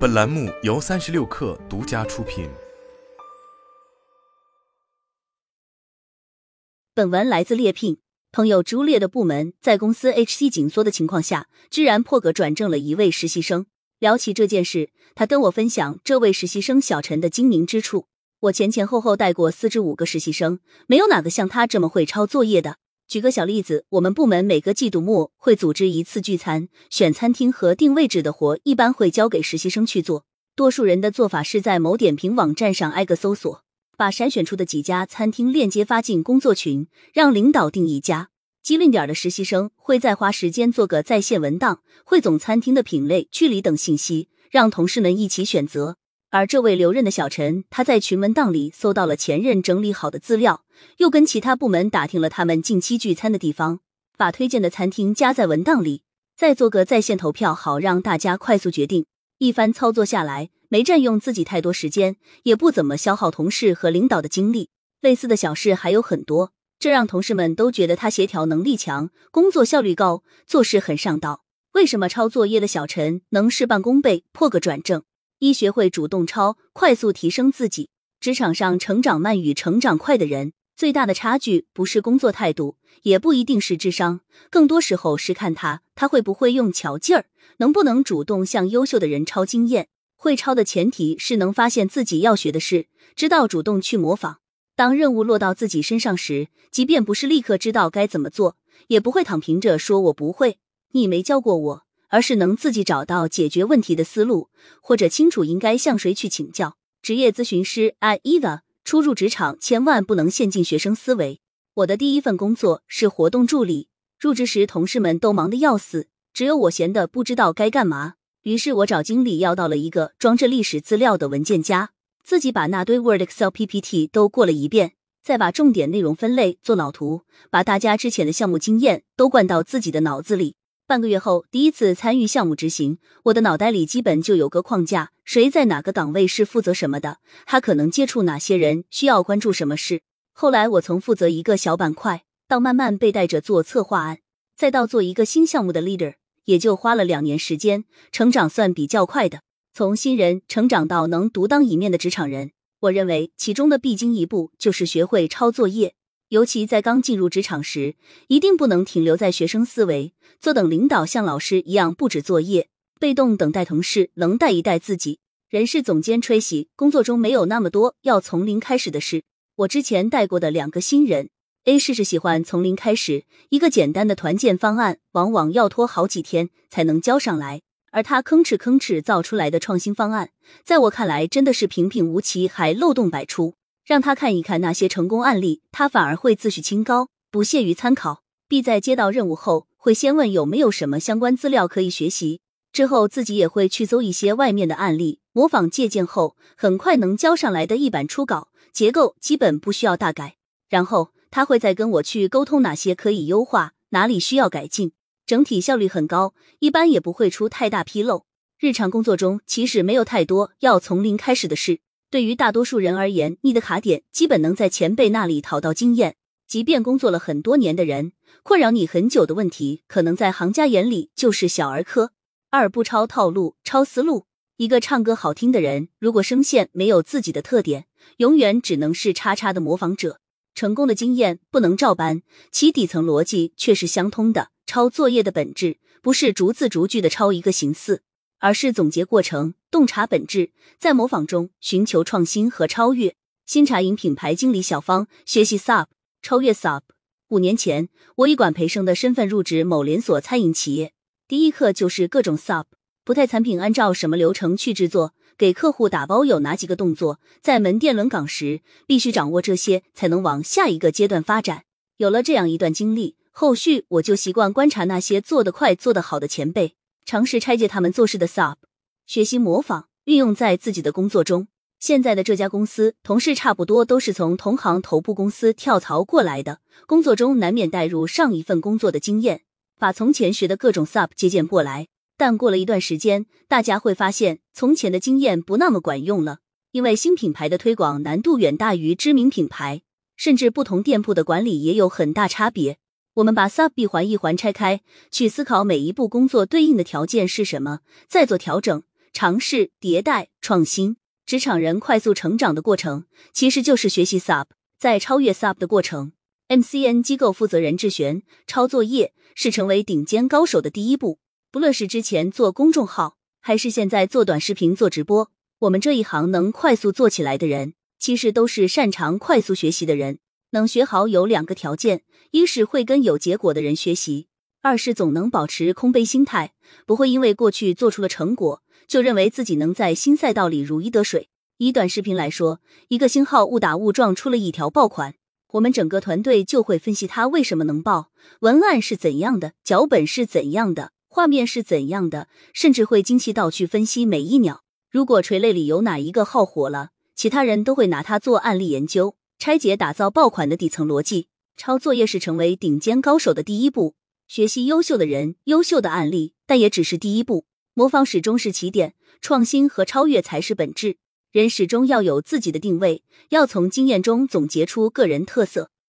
本栏目由三十六氪独家出品。本文来自猎聘。朋友朱烈的部门在公司 HC 紧缩的情况下，居然破格转正了一位实习生。聊起这件事，他跟我分享这位实习生小陈的精明之处。我前前后后带过四至五个实习生，没有哪个像他这么会抄作业的。举个小例子，我们部门每个季度末会组织一次聚餐，选餐厅和定位置的活一般会交给实习生去做。多数人的做法是在某点评网站上挨个搜索，把筛选出的几家餐厅链接发进工作群，让领导定一家。机灵点的实习生会再花时间做个在线文档，汇总餐厅的品类、距离等信息，让同事们一起选择。而这位留任的小陈，他在群文档里搜到了前任整理好的资料，又跟其他部门打听了他们近期聚餐的地方，把推荐的餐厅加在文档里，再做个在线投票，好让大家快速决定。一番操作下来，没占用自己太多时间，也不怎么消耗同事和领导的精力。类似的小事还有很多，这让同事们都觉得他协调能力强，工作效率高，做事很上道。为什么抄作业的小陈能事半功倍，破个转正？一学会主动抄，快速提升自己。职场上成长慢与成长快的人，最大的差距不是工作态度，也不一定是智商，更多时候是看他他会不会用巧劲儿，能不能主动向优秀的人抄经验。会抄的前提是能发现自己要学的事，知道主动去模仿。当任务落到自己身上时，即便不是立刻知道该怎么做，也不会躺平着说我不会，你没教过我。而是能自己找到解决问题的思路，或者清楚应该向谁去请教。职业咨询师 Eva 初入职场，千万不能陷进学生思维。我的第一份工作是活动助理，入职时同事们都忙得要死，只有我闲的不知道该干嘛。于是我找经理要到了一个装着历史资料的文件夹，自己把那堆 Word、Excel、PPT 都过了一遍，再把重点内容分类做脑图，把大家之前的项目经验都灌到自己的脑子里。半个月后，第一次参与项目执行，我的脑袋里基本就有个框架：谁在哪个岗位是负责什么的，他可能接触哪些人，需要关注什么事。后来我从负责一个小板块，到慢慢被带着做策划案，再到做一个新项目的 leader，也就花了两年时间，成长算比较快的。从新人成长到能独当一面的职场人，我认为其中的必经一步就是学会抄作业。尤其在刚进入职场时，一定不能停留在学生思维，坐等领导像老师一样布置作业，被动等待同事能带一带自己。人事总监吹嘘，工作中没有那么多要从零开始的事。我之前带过的两个新人，A 试是喜欢从零开始，一个简单的团建方案，往往要拖好几天才能交上来，而他吭哧吭哧造出来的创新方案，在我看来真的是平平无奇，还漏洞百出。让他看一看那些成功案例，他反而会自诩清高，不屑于参考。B 在接到任务后，会先问有没有什么相关资料可以学习，之后自己也会去搜一些外面的案例，模仿借鉴后，很快能交上来的一版初稿，结构基本不需要大改。然后他会再跟我去沟通哪些可以优化，哪里需要改进，整体效率很高，一般也不会出太大纰漏。日常工作中其实没有太多要从零开始的事。对于大多数人而言，你的卡点基本能在前辈那里讨到经验。即便工作了很多年的人，困扰你很久的问题，可能在行家眼里就是小儿科。二不抄套路，抄思路。一个唱歌好听的人，如果声线没有自己的特点，永远只能是叉叉的模仿者。成功的经验不能照搬，其底层逻辑却是相通的。抄作业的本质，不是逐字逐句的抄一个形似。而是总结过程，洞察本质，在模仿中寻求创新和超越。新茶饮品牌经理小芳学习 SUP，超越 SUP。五年前，我以管培生的身份入职某连锁餐饮企业，第一课就是各种 SUP，不太产品按照什么流程去制作，给客户打包有哪几个动作，在门店轮岗时必须掌握这些，才能往下一个阶段发展。有了这样一段经历，后续我就习惯观察那些做得快、做得好的前辈。尝试拆解他们做事的 SUP，学习模仿，运用在自己的工作中。现在的这家公司同事差不多都是从同行头部公司跳槽过来的，工作中难免带入上一份工作的经验，把从前学的各种 SUP 借鉴过来。但过了一段时间，大家会发现从前的经验不那么管用了，因为新品牌的推广难度远大于知名品牌，甚至不同店铺的管理也有很大差别。我们把 sub 一环一环拆开，去思考每一步工作对应的条件是什么，再做调整，尝试、迭代、创新。职场人快速成长的过程，其实就是学习 sub，在超越 sub 的过程。MCN 机构负责人智玄，抄作业是成为顶尖高手的第一步。不论是之前做公众号，还是现在做短视频、做直播，我们这一行能快速做起来的人，其实都是擅长快速学习的人。能学好有两个条件：一是会跟有结果的人学习；二是总能保持空杯心态，不会因为过去做出了成果，就认为自己能在新赛道里如鱼得水。以短视频来说，一个新号误打误撞出了一条爆款。我们整个团队就会分析它为什么能爆，文案是怎样的，脚本是怎样的，画面是怎样的，甚至会精细到去分析每一秒。如果垂类里有哪一个号火了，其他人都会拿它做案例研究，拆解打造爆款的底层逻辑。抄作业是成为顶尖高手的第一步，学习优秀的人、优秀的案例，但也只是第一步。模仿始终是起点，创新和超越才是本质。人始终要有自己的定位，要从经验中总结出个人特色。